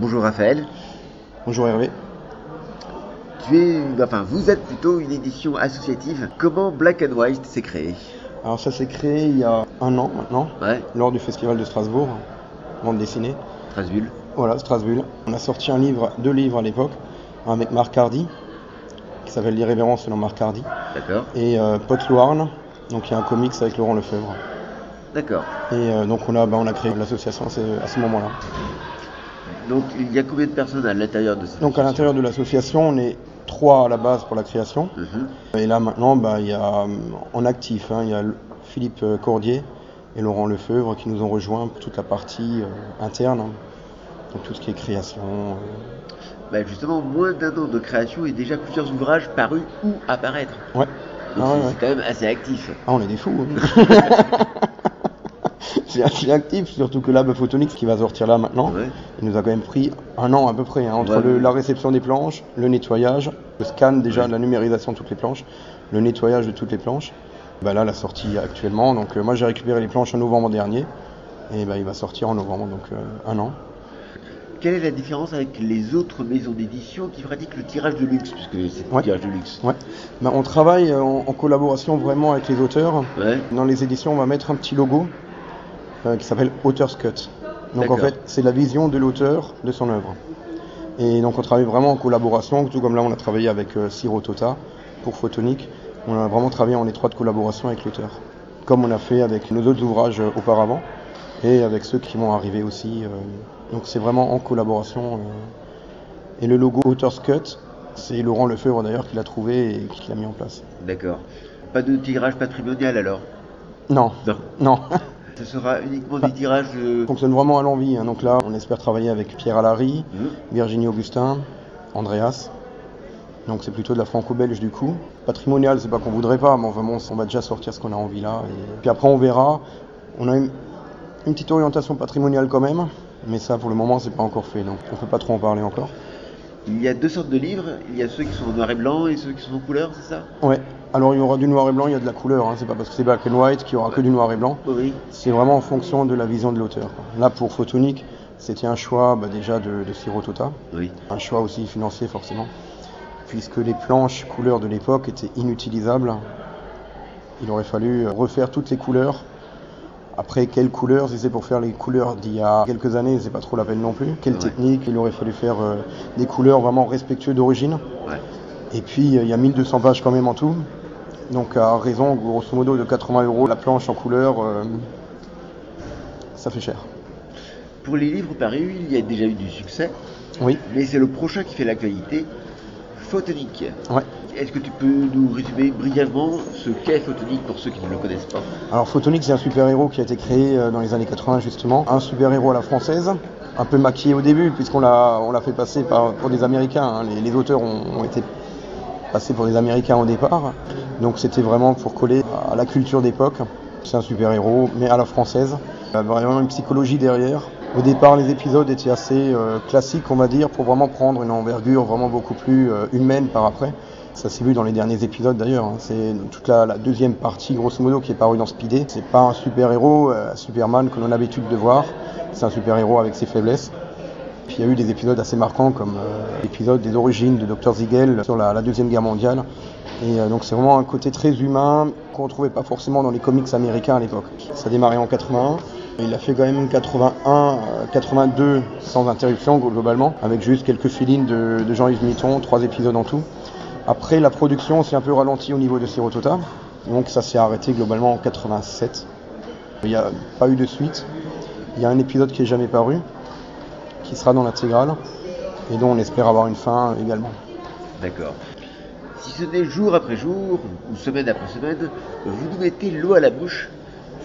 Bonjour Raphaël. Bonjour Hervé. Tu es, enfin, vous êtes plutôt une édition associative. Comment Black and White s'est créé? Alors ça s'est créé il y a un an maintenant, Ouais, lors du festival de Strasbourg, bande dessinée. Strasbourg. Voilà, Strasbourg. On a sorti un livre, deux livres à l'époque, un avec Marc Hardy, qui s'appelle L'irrévérence selon Marc Hardy, D'accord, et euh, Pot Louarn, donc il y a un comics avec Laurent Lefebvre. d'accord. Et euh, donc on a, bah, on a créé l'association à ce, à ce moment-là. Donc il y a combien de personnes à l'intérieur de cette Donc à l'intérieur de l'association, on est trois à la base pour la création. Mhm. Et là maintenant, bah, il y a euh, en actif, hein, il y a Philippe euh, Cordier et Laurent Lefebvre qui nous ont rejoints pour toute la partie euh, interne, hein. donc tout ce qui est création. euh. Bah, justement, moins d'un an de création et déjà plusieurs ouvrages parus ou apparaître. Ouais. Ah c'est ouais, c'est ouais. quand même assez actif. Ah, on est des fous. hein. C'est assez actif, surtout que là, bah, Photonix qui va sortir là maintenant, Ouais. il nous a quand même pris un an à peu près, hein, entre Ouais. le- la réception des planches, le nettoyage, le scan déjà, la numérisation de toutes les planches, le nettoyage de toutes les planches. Bah, là, la sortie actuellement, donc euh, moi j'ai récupéré les planches en novembre dernier, et bah, il va sortir en novembre, donc euh, un an. Quelle est la différence avec les autres maisons d'édition qui pratiquent le tirage de luxe Puisque c'est Ouais. le tirage de luxe. Ouais. Bah, on travaille en, en collaboration vraiment avec les auteurs. Ouais. Dans les éditions, on va mettre un petit logo euh, qui s'appelle Author's Cut. Donc en fait, c'est la vision de l'auteur de son œuvre. Et donc on travaille vraiment en collaboration, tout comme là on a travaillé avec euh, Siro Tota pour Photonique. On a vraiment travaillé en étroite collaboration avec l'auteur. Comme on a fait avec nos autres ouvrages euh, auparavant et avec ceux qui vont arriver aussi. euh. donc c'est vraiment en collaboration. Et le logo Author's Cut, c'est Laurent Lefebvre d'ailleurs qui l'a trouvé et qui l'a mis en place. D'accord. Pas de tirage patrimonial alors? Non, Non. non. Ce sera uniquement des tirages. On fonctionne vraiment à l'envie. hein. Donc là, on espère travailler avec Pierre Allary, Mhm. Virginie Augustin, Andreas. Donc c'est plutôt de la franco-belge du coup. Patrimonial, c'est pas qu'on voudrait pas, mais enfin bon, on va déjà sortir ce qu'on a envie là. Et puis après, on verra. On a une, une petite orientation patrimoniale quand même, mais ça pour le moment, c'est pas encore fait. Donc on peut pas trop en parler encore. Il y a deux sortes de livres. Il y a ceux qui sont en noir et blanc et ceux qui sont en couleur, c'est ça? Ouais. Alors il y aura du noir et blanc, il y a de la couleur. hein. C'est pas parce que c'est black and white qu'il y aura que du noir et blanc. Oui. C'est vraiment en fonction de la vision de l'auteur. Là, pour Photonique, c'était un choix bah, déjà de, de Siro Tota. Oui. Un choix aussi financier forcément, puisque les planches couleurs de l'époque étaient inutilisables. Il aurait fallu refaire toutes les couleurs. Après, quelles couleurs Si c'est pour faire les couleurs d'il y a quelques années, c'est pas trop la peine non plus. Quelle Ouais. technique Il aurait fallu faire euh, des couleurs vraiment respectueuses d'origine. Ouais. Et puis, euh, il y a 1200 pages quand même en tout. Donc, à raison, grosso modo, de 80 euros la planche en couleur, euh, ça fait cher. Pour les livres parus, il y a déjà eu du succès, Oui, mais c'est le prochain qui fait l'actualité. Photonique. ouais. Est-ce que tu peux nous résumer brièvement ce qu'est Photonique pour ceux qui ne le connaissent pas Alors Photonique, c'est un super-héros qui a été créé euh, dans les années 80 justement. Un super-héros à la française, un peu maquillé au début puisqu'on l'a, on l'a fait passer par, pour des Américains. hein. Les, les auteurs ont, ont été passés pour des Américains au départ. Donc c'était vraiment pour coller à la culture d'époque. C'est un super-héros, mais à la française. Il y a vraiment une psychologie derrière. Au départ, les épisodes étaient assez euh, classiques, on va dire, pour vraiment prendre une envergure vraiment beaucoup plus euh, humaine par après. Ça s'est vu dans les derniers épisodes d'ailleurs. hein. C'est toute la, deuxième partie, grosso modo, qui est parue dans Speedé. C'est pas un super-héros, euh, Superman que l'on a l'habitude de voir. C'est un super-héros avec ses faiblesses. Puis il y a eu des épisodes assez marquants comme euh, l'épisode des origines de Dr Ziegel sur la, Deuxième Guerre mondiale. Et euh, donc c'est vraiment un côté très humain qu'on ne trouvait pas forcément dans les comics américains à l'époque. Ça a démarré en 81. Il a fait quand même 81, euh, 82 sans interruption globalement, avec juste quelques fill de, Jean-Yves Mitton, trois épisodes en tout. Après la production s'est un peu ralentie au niveau de Sirotota, donc ça s'est arrêté globalement en 87. Il n'y a pas eu de suite. Il y a un épisode qui est jamais paru, qui sera dans l'intégrale, et dont on espère avoir une fin également. D'accord. Si ce n'est jour après jour, ou semaine après semaine, vous nous mettez l'eau à la bouche.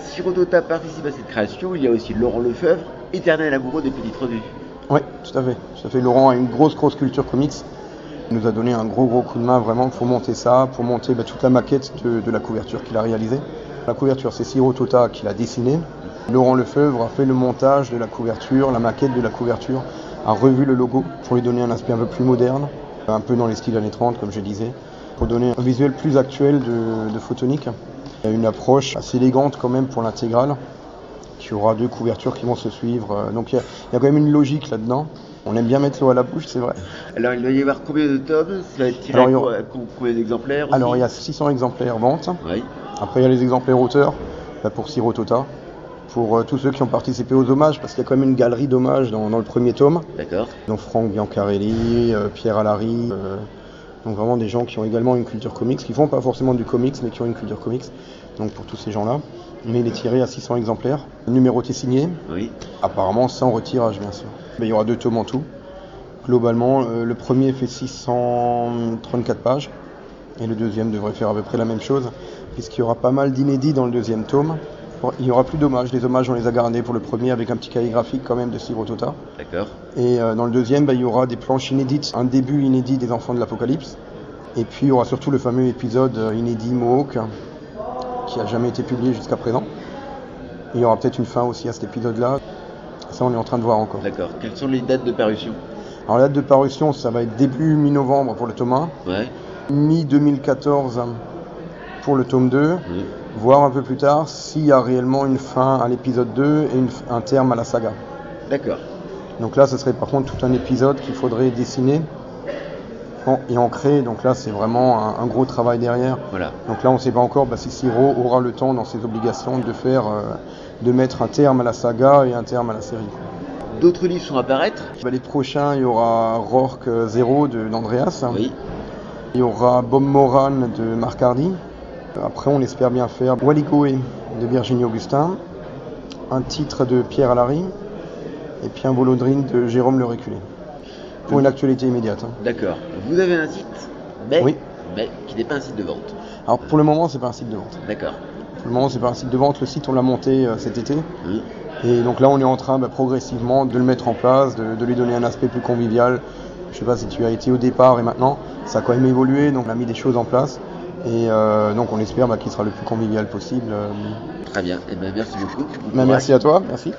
Si Rodota participe à cette création, il y a aussi Laurent Lefebvre, éternel amoureux des petites revues. Oui, tout à fait. Tout à fait. Laurent a une grosse, grosse culture comics. Il nous a donné un gros, gros coup de main vraiment pour monter ça, pour monter bah, toute la maquette de, de la couverture qu'il a réalisée. La couverture, c'est Siro Tota qui l'a dessinée. Laurent Lefebvre a fait le montage de la couverture, la maquette de la couverture, a revu le logo pour lui donner un aspect un peu plus moderne, un peu dans les styles années 30, comme je disais, pour donner un visuel plus actuel de, de Photonique. Il y a une approche assez élégante quand même pour l'intégrale, qui aura deux couvertures qui vont se suivre. Donc il y a, il y a quand même une logique là-dedans. On aime bien mettre l'eau à la bouche, c'est vrai. Alors, il doit y avoir combien de tomes? Ça va être tiré Alors, il y à aura- co- à co- combien d'exemplaires aussi Alors il y a 600 exemplaires vente. Oui, Après il y a les exemplaires auteurs pour Sirotota. Pour euh, tous ceux qui ont participé aux hommages, parce qu'il y a quand même une galerie d'hommages dans, dans le premier tome. d'accord. Donc Franck Biancarelli, euh, Pierre Allary, euh, donc vraiment des gens qui ont également une culture comics, qui font pas forcément du comics, mais qui ont une culture comics. Donc pour tous ces gens-là. Mais il est tiré à 600 exemplaires, numéroté signé, Oui, apparemment sans retirage bien sûr. Mais il y aura deux tomes en tout. Globalement, le premier fait 634 pages et le deuxième devrait faire à peu près la même chose, puisqu'il y aura pas mal d'inédits dans le deuxième tome. Il y aura plus d'hommages, les hommages on les a gardés pour le premier avec un petit cahier graphique quand même de Sirotota. d'accord. Et euh, dans le deuxième, bah, il y aura des planches inédites, un début inédit des Enfants de l'Apocalypse. Et puis il y aura surtout le fameux épisode euh, inédit Mohawk, qui a jamais été publié jusqu'à présent. Il y aura peut-être une fin aussi à cet épisode-là. Ça, on est en train de voir encore. D'accord. Quelles sont les dates de parution? Alors, la date de parution, ça va être début mi-novembre pour le tome 1, Ouais. mi-2014 pour le tome 2, oui. voire un peu plus tard s'il y a réellement une fin à l'épisode 2 et une- un terme à la saga. D'accord. Donc là, ce serait par contre tout un épisode qu'il faudrait dessiner en- et ancrer. Donc là, c'est vraiment un, un gros travail derrière. Voilà. Donc là, on ne sait pas encore bah, si Siro aura le temps dans ses obligations de faire, euh, de mettre un terme à la saga et un terme à la série. D'autres livres sont à paraître Bah, les prochains, il y aura Rourke euh, Zéro de d'Andreas. Oui. Il y aura Bob Moran de Marc Hardy. Après, on espère bien faire Waligoé de Virginie Augustin. Un titre de Pierre Allary. Et puis un Volodrine de Jérôme Le Reculé. Pour une actualité immédiate. hein. D'accord. Vous avez un site, mais, Oui. mais qui n'est pas un site de vente. Alors pour le moment, c'est pas un site de vente. D'accord. Pour le moment, c'est pas un site de vente. Le site, on l'a monté euh, cet été. Oui. Et donc là, on est en train bah, progressivement de le mettre en place, de, de lui donner un aspect plus convivial. Je sais pas si tu as été au départ et maintenant, ça a quand même évolué, donc on a mis des choses en place. Et euh, donc on espère bah, qu'il sera le plus convivial possible. euh. Très bien. Eh ben, merci beaucoup. Bah, merci à toi, merci.